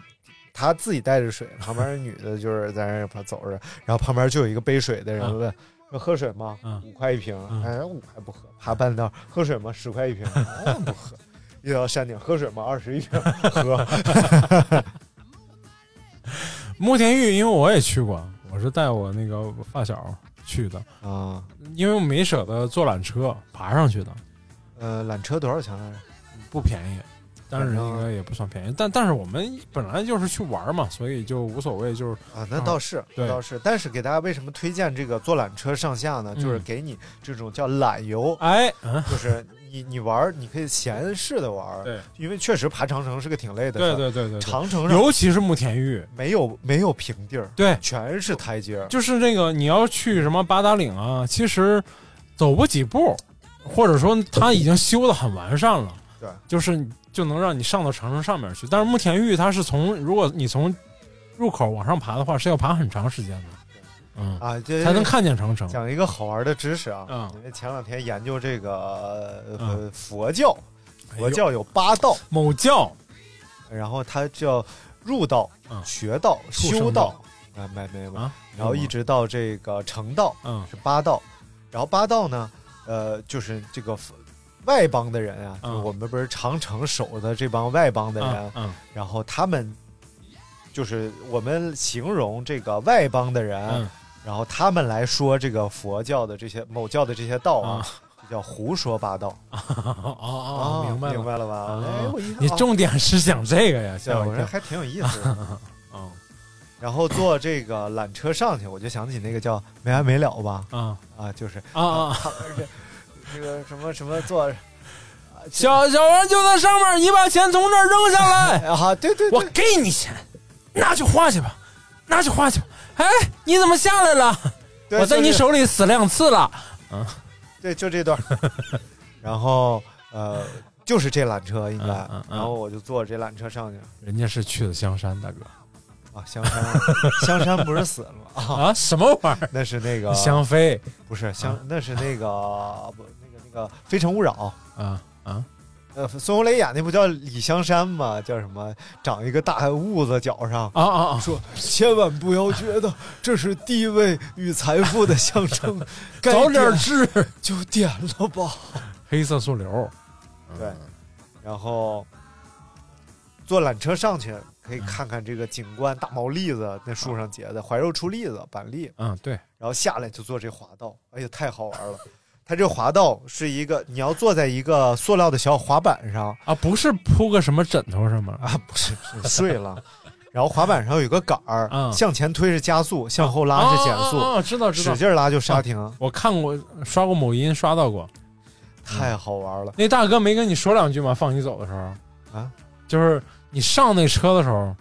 他自己带着水，旁边女的就是在那儿走着，然后旁边就有一个背水的人问，说喝水吗？嗯五块一瓶。嗯哎，我还不喝。爬半道喝水吗？十块一瓶。哎，不喝。一到山顶喝水吗？二十一瓶。喝。慕田峪，因为我也去过，我是带我那个发小去的，啊，因为我没舍得坐缆车爬上去的，呃，缆车多少钱来着？不便宜，但是应该也不算便宜。但但是我们本来就是去玩嘛，所以就无所谓，就是啊，那倒是，那倒是。但是给大家为什么推荐这个坐缆车上下呢？就是嗯给你这种叫缆游，哎，嗯，就是你你玩，你可以闲适的玩儿。对，因为确实爬长城是个挺累的事对儿。对对对对，长城上尤其是慕田峪，没有没有平地儿，对，全是台阶儿。就是那个你要去什么八达岭啊，其实走不几步，或者说它已经修的很完善了，对，就是就能让你上到长城上面去。但是慕田峪它是从如果你从入口往上爬的话，是要爬很长时间的，嗯，啊，这才能看见长城。讲一个好玩的知识啊，嗯。因为前两天研究这个呃嗯。佛教，佛教有八道，某教，然后它叫入道、嗯。学道、修道，啊，没没有，啊，然后一直到这个成道嗯。是八道，然后八道呢，呃，就是这个外邦的人啊，嗯就我们不是长城守的这帮外邦的人，嗯嗯然后他们就是我们形容这个外邦的人，嗯然后他们来说这个佛教的这些某教的这些道啊，就叫胡说八道。哦哦，明白了明白了吧？啊哎，我一你重点是讲这个呀，我一跳。我说还挺有意思的。嗯 然后坐这个缆车上去，我就想起那个叫没完没了吧，啊啊，就是啊啊！这这个什么什么坐小小王就在上面，你把钱从这儿扔下来，啊，对对我，给你钱，拿去花去吧，拿去花去吧。哎，你怎么下来了？我在你手里死两次了。嗯对，就这段。然后呃，就是这缆车应该嗯嗯，嗯然后我就坐这缆车上去人家是去的香山，大哥啊，香山，香山不是死了吗？啊，啊，什么玩意儿那是那个？香妃不是香，那是那个不那个《非诚勿扰》。啊啊呃，孙红雷演那不叫李香山吗？叫什么？长一个大痦子脚上，啊啊啊！说千万不要觉得这是地位与财富的象征，该早点点治就点了吧。黑色素瘤。对，然后坐缆车上去，可以看看这个景观，大毛栗子那树上结的，怀柔出栗子，板栗，嗯，对，然后下来就坐这滑道，哎呀，太好玩了。它这滑道是一个，你要坐在一个塑料的小滑板上啊，不是铺个什么枕头什么啊，不是是睡了，然后滑板上有个杆儿，嗯向前推是加速，向后拉是减速，啊啊啊知道知道使劲拉就刹停，我看过，刷过某音，刷到过。太好玩了。那大哥没跟你说两句吗？放你走的时候啊，就是你上那车的时候，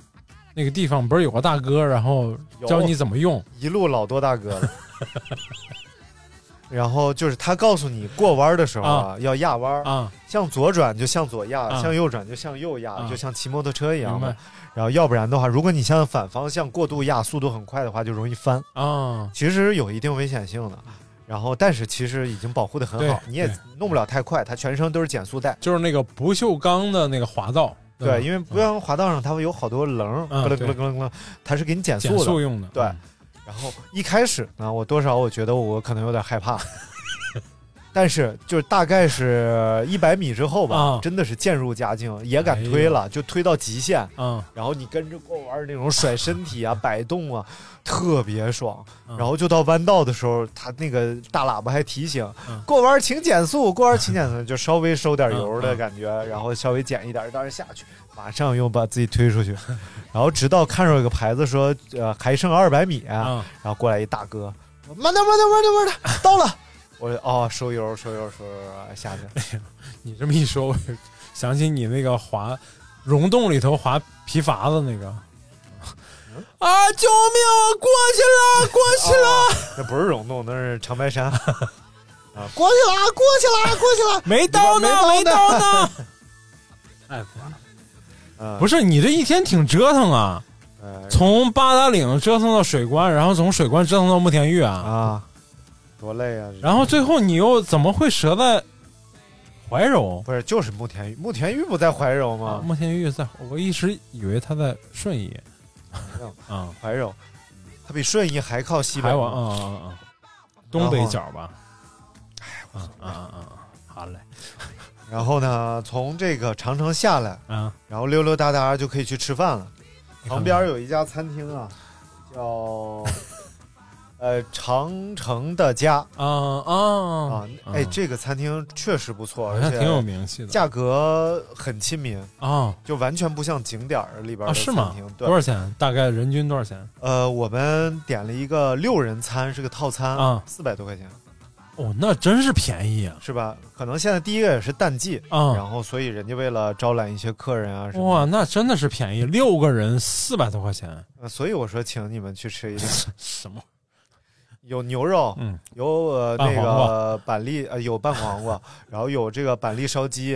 那个地方不是有个大哥，然后教你怎么用。一路老多大哥了。然后就是他告诉你过弯的时候啊，要压弯啊，向左转就向左压，啊向右转就向右压，啊就像骑摩托车一样嘛明白。然后要不然的话，如果你向反方向过度压，速度很快的话，就容易翻。啊，其实有一定危险性的。然后，但是其实已经保护的很好，你也弄不了太快，它全程都是减速带。就是那个不锈钢的那个滑道。对，因为不锈钢滑道上它会有好多棱，嗯咯楞对咯楞咯楞，它是给你减速的。减速用的。对嗯，然后一开始呢，我多少我觉得我可能有点害怕，但是就是大概是一百米之后吧，啊真的是渐入佳境，也敢推了，就推到极限。嗯，然后你跟着过弯儿那种甩身体啊、摆动啊，特别爽。嗯然后就到弯道的时候，他那个大喇叭还提醒嗯过弯儿请减速，过弯儿请减速，就稍微收点油的感觉，然后稍微减一点，当然下去，马上又把自己推出去，然后直到看着有个牌子说呃还剩二百米，然嗯后过来一大哥，慢点慢点慢点慢点，到了。我就哦，收油，收油，收油，下去。你这么一说，我想起你那个滑溶洞里头滑皮筏子那个。啊！救命！过去了，过去了！哦那不是溶洞，那是长白山。啊，过去了，过去了，过去了，没到呢，没没到到呢。哎，不是你这一天挺折腾啊！呃从八达岭折腾到水关，然后从水关折腾到慕田峪啊，啊，多累啊！然后最后你又怎么会折在怀柔？不是就是慕田峪，慕田峪不在怀柔啊，吗？慕田峪在，我一直以为他在顺义啊，怀柔，它比顺义还靠西北啊啊啊东北角吧？哎，啊啊啊啊！好嘞，然后呢，从这个长城下来，啊，然后溜溜达达就可以去吃饭了。旁边有一家餐厅啊，叫 呃长城的家啊啊啊，哎，这个餐厅确实不错，而且挺有名气的价格很亲民啊，就完全不像景点儿里边啊，的是吗餐厅。？对多少钱？大概人均多少钱？呃，我们点了一个六人餐，是个套餐啊，四百多块钱，哦，那真是便宜啊！是吧？可能现在第一个也是淡季啊然后所以人家为了招揽一些客人啊什么，哇，那真的是便宜，六个人四百多块钱，呃所以我说请你们去吃一顿，什么？有牛肉，嗯，有呃那个板栗，呃有拌黄瓜，然后有这个板栗烧鸡，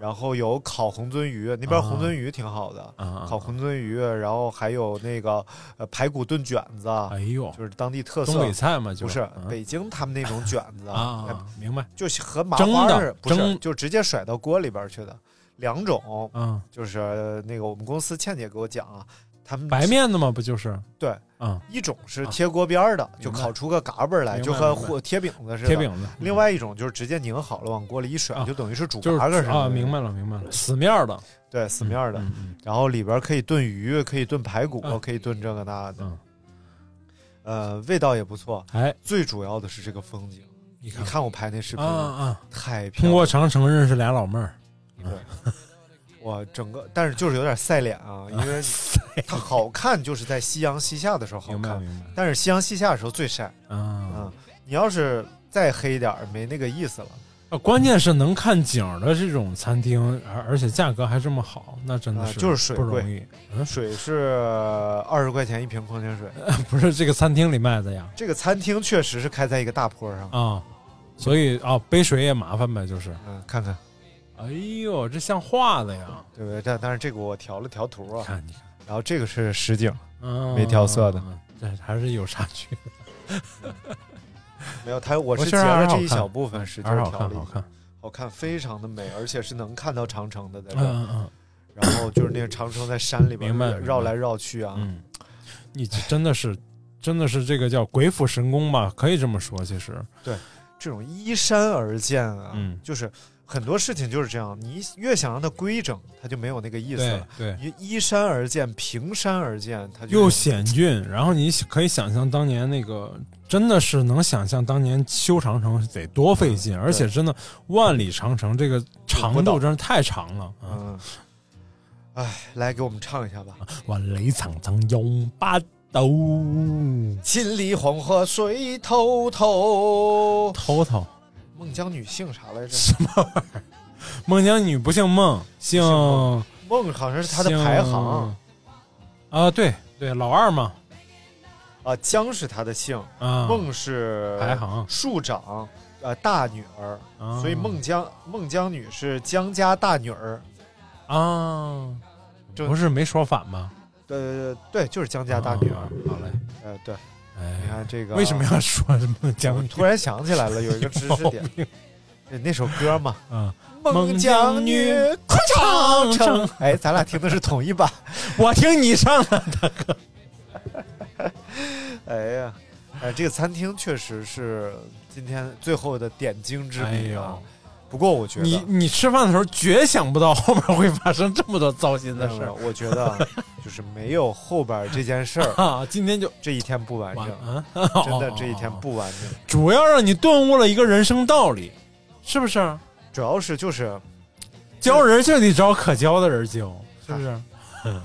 然后有烤红鳟鱼，那边啊红鳟鱼挺好的，啊！烤红鳟鱼，然后还有那个呃排骨炖卷子，哎呦，就是当地特色东北菜嘛，就不是嗯北京他们那种卷子啊明白？就是和麻花似的，不是就直接甩到锅里边去的。两种，嗯，就是呃那个我们公司倩姐给我讲啊，他们白面的嘛，不就是？对，嗯，一种是贴锅边儿的，就明白烤出个嘎巴儿来，明白就和明白和贴饼子似的。贴饼子另外一种就是直接拧好了往锅里一甩，啊就等于是煮就是嘎嘎似的。啊，明白了，明白了，死面儿的，对，死面儿的。嗯嗯然后里边可以炖鱼，可以炖排骨，嗯可以炖这个那的。嗯，呃，味道也不错。哎，最主要的是这个风景。你看你看我拍那视频啊啊，太漂亮通过长城认识俩老妹儿，我整个，但是就是有点晒脸啊，因为它好看就是在夕阳西下的时候好看，但是夕阳西下的时候最晒。啊。嗯，你要是再黑一点儿，没那个意思了。啊关键是能看景的这种餐厅，而而且价格还这么好，那真的是啊就是水不容贵易。嗯，水是二十块钱一瓶矿泉水，不是这个餐厅里卖的呀这个餐厅确实是开在一个大坡上。啊，所以啊，背水也麻烦呗，就是。嗯，看看，哎呦，这像画的呀！对不对？但但是这个我调了调图啊，看你看，然后这个是实景，嗯，没调色的，这还是有差距。没有他，我是我截了这一小部分，使劲还是好调了好看。好看，非常的美，而且是能看到长城的在这儿。嗯嗯嗯然后就是那个长城在山里边明白明白绕来绕去啊，嗯，你这真的是，真的是这个叫鬼斧神工吧？可以这么说，其实对。这种依山而建啊，嗯就是很多事情就是这样，你越想让它规整，它就没有那个意思了。对，你依山而建，平山而建，它就又险峻，然后你可以想象当年那个，真的是能想象当年修长城得多费劲，而且真的万里长城这个长度真是太长了。嗯，嗯，哎，来给我们唱一下吧。万里长城永不倒，千里黄河水滔滔。头头孟姜女姓啥来着？什么玩意儿？孟姜女不姓孟，姓孟好像是她的排行。啊，对对，老二嘛。啊，姜是她的姓，啊，孟是排行。庶长，呃，大女儿，啊。所以孟姜孟姜女是姜家大女儿。啊，就不是没说反吗？呃，对，就是姜家大女儿。啊好嘞，呃，对，哎，你看这个为什么要说孟姜女？我突然想起来了，有一个知识点，那首歌嘛，啊，孟姜女哭长城。哎，咱俩听的是同一版。我听你唱的，大哥，哎呀，哎，这个餐厅确实是今天最后的点睛之笔啊。不过我觉得你你吃饭的时候绝想不到后面会发生这么多糟心的事儿嗯我觉得啊 就是没有后边这件事儿，啊！今天就这一天不完完整，啊，真的哦这一天，不完整。主要让你顿悟了一个人生道理，是不是？主要是就是，教人就得找可教的人教，是不是？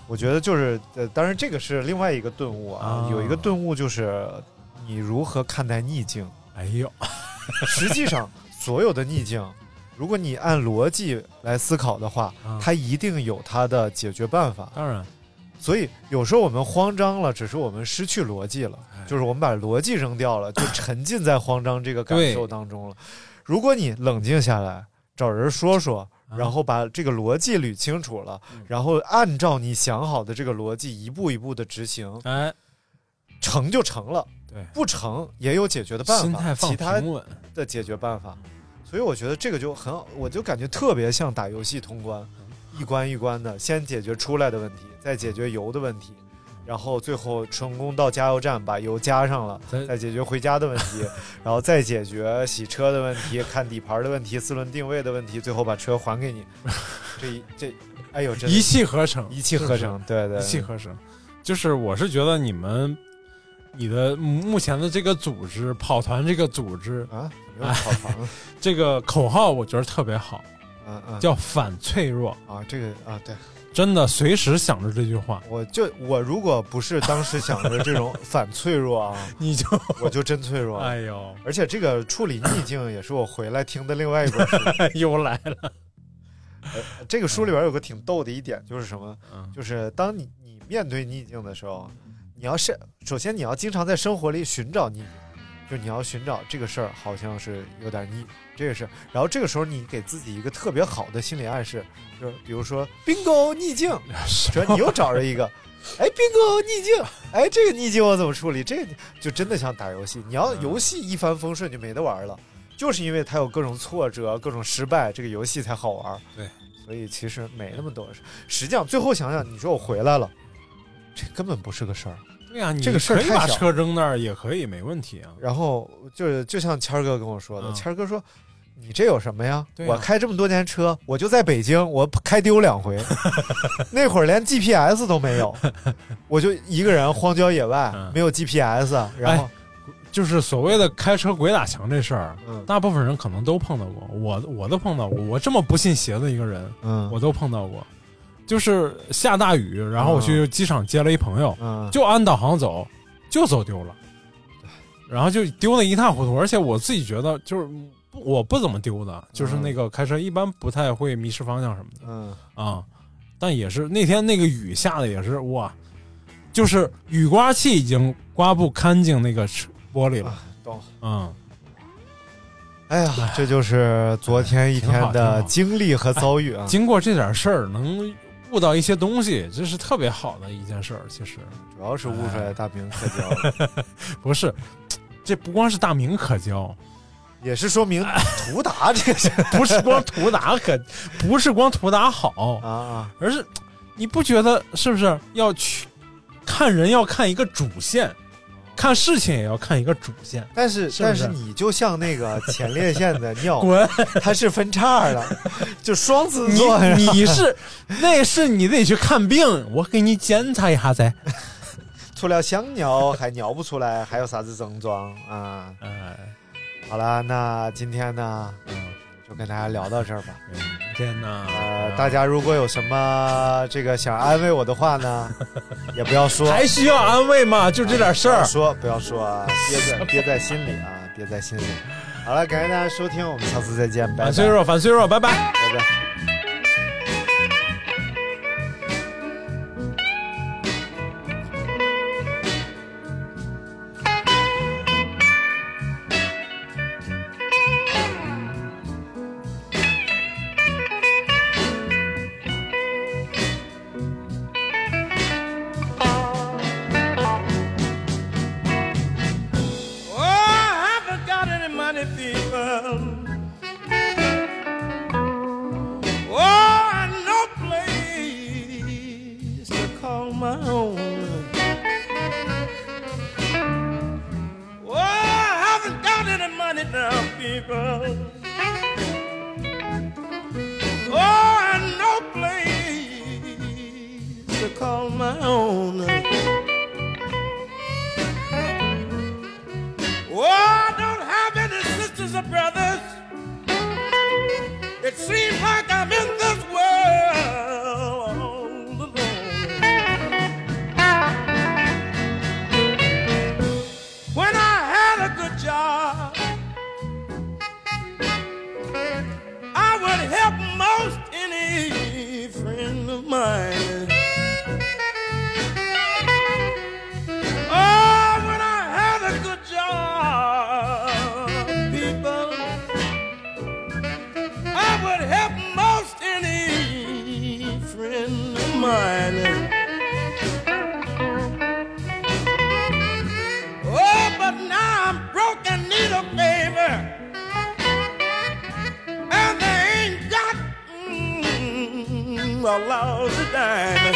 我觉得就是，呃，当然这个是另外一个顿悟啊啊，有一个顿悟就是你如何看待逆境。哎呦，实际上，所有的逆境，如果你按逻辑来思考的话啊，它一定有它的解决办法。当然，所以有时候我们慌张了，只是我们失去逻辑了，哎。就是我们把逻辑扔掉了，就沉浸在慌张这个感受当中了。如果你冷静下来，找人说说，啊。然后把这个逻辑捋清楚了，嗯。然后按照你想好的这个逻辑一步一步的执行，哎，成就成了，对，不成也有解决的办法，心态放其他的解决办法。所以我觉得这个就很好，我就感觉特别像打游戏通关，一关一关的，先解决出来的问题，再解决油的问题，然后最后成功到加油站把油加上了，再再解决回家的问题，然后再解决洗车的问题、看底盘的问题、四轮定位的问题，最后把车还给你。这一这，哎呦，真一气呵成，一气呵成，对对，一气呵成。就是我是觉得你们，你的目前的这个组织跑团这个组织啊，跑团，这个口号我觉得特别好，嗯嗯，叫反脆弱啊，这个啊对。真的随时想着这句话，我就我如果不是当时想着这种反脆弱啊，你就我就真脆弱。哎呦，而且这个处理逆境也是我回来听的另外一本书，又来了。呃，这个书里边有个挺逗的一点，就是什么？就是当你你面对逆境的时候，你要是首先你要经常在生活里寻找逆境。就你要寻找这个事儿，好像是有点腻，这个是。然后这个时候，你给自己一个特别好的心理暗示，就比如说 bingo 逆境，说你又找着一个，哎 bingo 逆境，哎这个逆境我怎么处理？这就真的像打游戏，你要游戏一帆风顺就没得玩了，就是因为它有各种挫折、各种失败，这个游戏才好玩。对，所以其实没那么多事。实际上最后想想，你说我回来了，这根本不是个事儿。对呀，这个事儿可以把车扔那儿也可以，没问题啊。然后就是就像谦儿哥跟我说的，谦儿哥说：“你这有什么呀？对我开这么多年车，我就在北京，我开丢两回，那会儿连 GPS 都没有，我就一个人荒郊野外，没有 GPS，然后就是所谓的开车鬼打墙这事儿，大部分人可能都碰到过，我我都碰到过，我这么不信邪的一个人，嗯，我都碰到过。”就是下大雨，然后我去机场接了一朋友，嗯、就按导航走，就走丢了，然后就丢的一塌糊涂。而且我自己觉得，就是我不怎么丢的，就是那个开车一般不太会迷失方向什么的，嗯。啊，但也是那天那个雨下的也是哇，就是雨刮器已经刮不干净那个玻璃了，懂，嗯。哎呀，这就是昨天一天的经历和遭遇啊！经过这点事儿，能悟到一些东西，这是特别好的一件事儿。其实主要是悟出来大明可教，不是，这不光是大明可教，也是说明图达这个 不是光图达可，不是光图达好啊啊，而是你不觉得是不是要去看人要看一个主线？看事情也要看一个主线，但是是但是你就像那个 前列腺的尿，滚，它是分叉的，就双子座。你你是那是你得去看病，我给你检查一下噻。除了想尿还尿不出来，还有啥子症状啊？哎，好了，那今天呢，嗯，就跟大家聊到这儿吧。天哪，呃，大家如果有什么这个想安慰我的话呢，也不要说，还需要安慰吗？就这点事儿，说不要说啊，憋在憋在心里啊，憋在心里。好了，感谢大家收听，我们下次再见，拜拜。反脆弱，反脆弱，拜拜，拜拜。allowed the diamond.